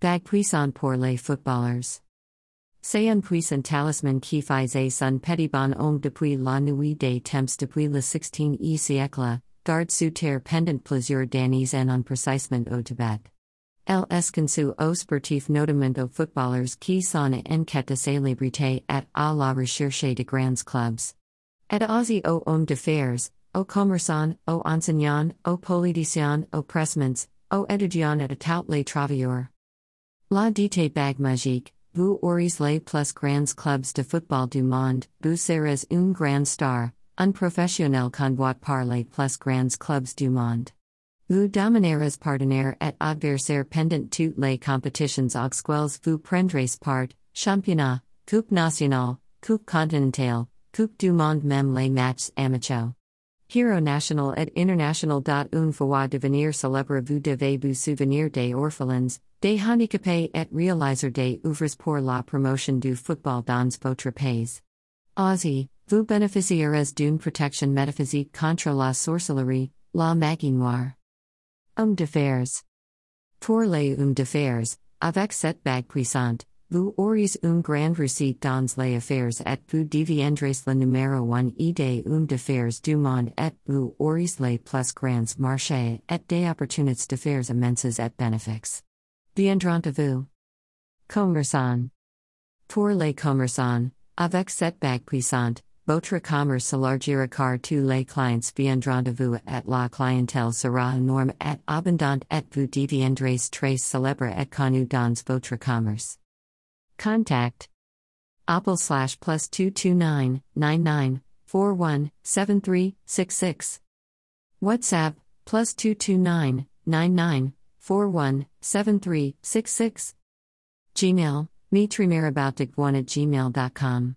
Bag puissant pour les footballeurs. C'est un puissant talisman qui faisait son petit bonhomme depuis la nuit des temps depuis le 16e siècle, garde sous terre pendant plusieurs d'années en un précisement au Tibet. El esconsu au sportif notamment aux footballeurs qui sont en quête de célébrité et à la recherche de grands clubs. Et aussi aux hommes d'affaires, aux commerçants, aux enseignants, aux politiciens, aux pressments, aux étudiants et à tous les travailleurs. La dite bag magique, vous aurez les plus grands clubs de football du monde, vous serez une grande star, un professionnel convoit par les plus grands clubs du monde. Vous dominerez partenaire et adversaire pendant toutes les compétitions auxquelles vous prendrez part, championnat, coupe nationale, coupe continentale, coupe du monde même les matchs amicaux. Hero national et international. Une fois devenir célèbre vous devez vous souvenir des orphelins, des handicapés et réaliser des œuvres pour la promotion du football dans votre pays. Aussie, vous bénéficierez d'une protection métaphysique contre la sorcellerie, la magie noire. Homme d'affaires. Pour les hommes d'affaires, avec cette bague puissante, vous aurez une grande réussite dans les affaires et vous deviendrez le numéro un et des hommes d'affaires du monde et vous aurez les plus grands marchés et des opportunités d'affaires immenses et bénéfiques. Viendront à vous. Commerçant. Pour les commerçants, avec cette bague puissante, votre commerce s'élargira car tous les clients viendront à vous et la clientèle sera énorme et abondante et vous deviendrez très célèbre et connu dans votre commerce. Contact Apple slash plus 229 99 41 7366. WhatsApp plus 229 99 41 7366. Gmail, mitrimiraboutdigwan at gmail.com.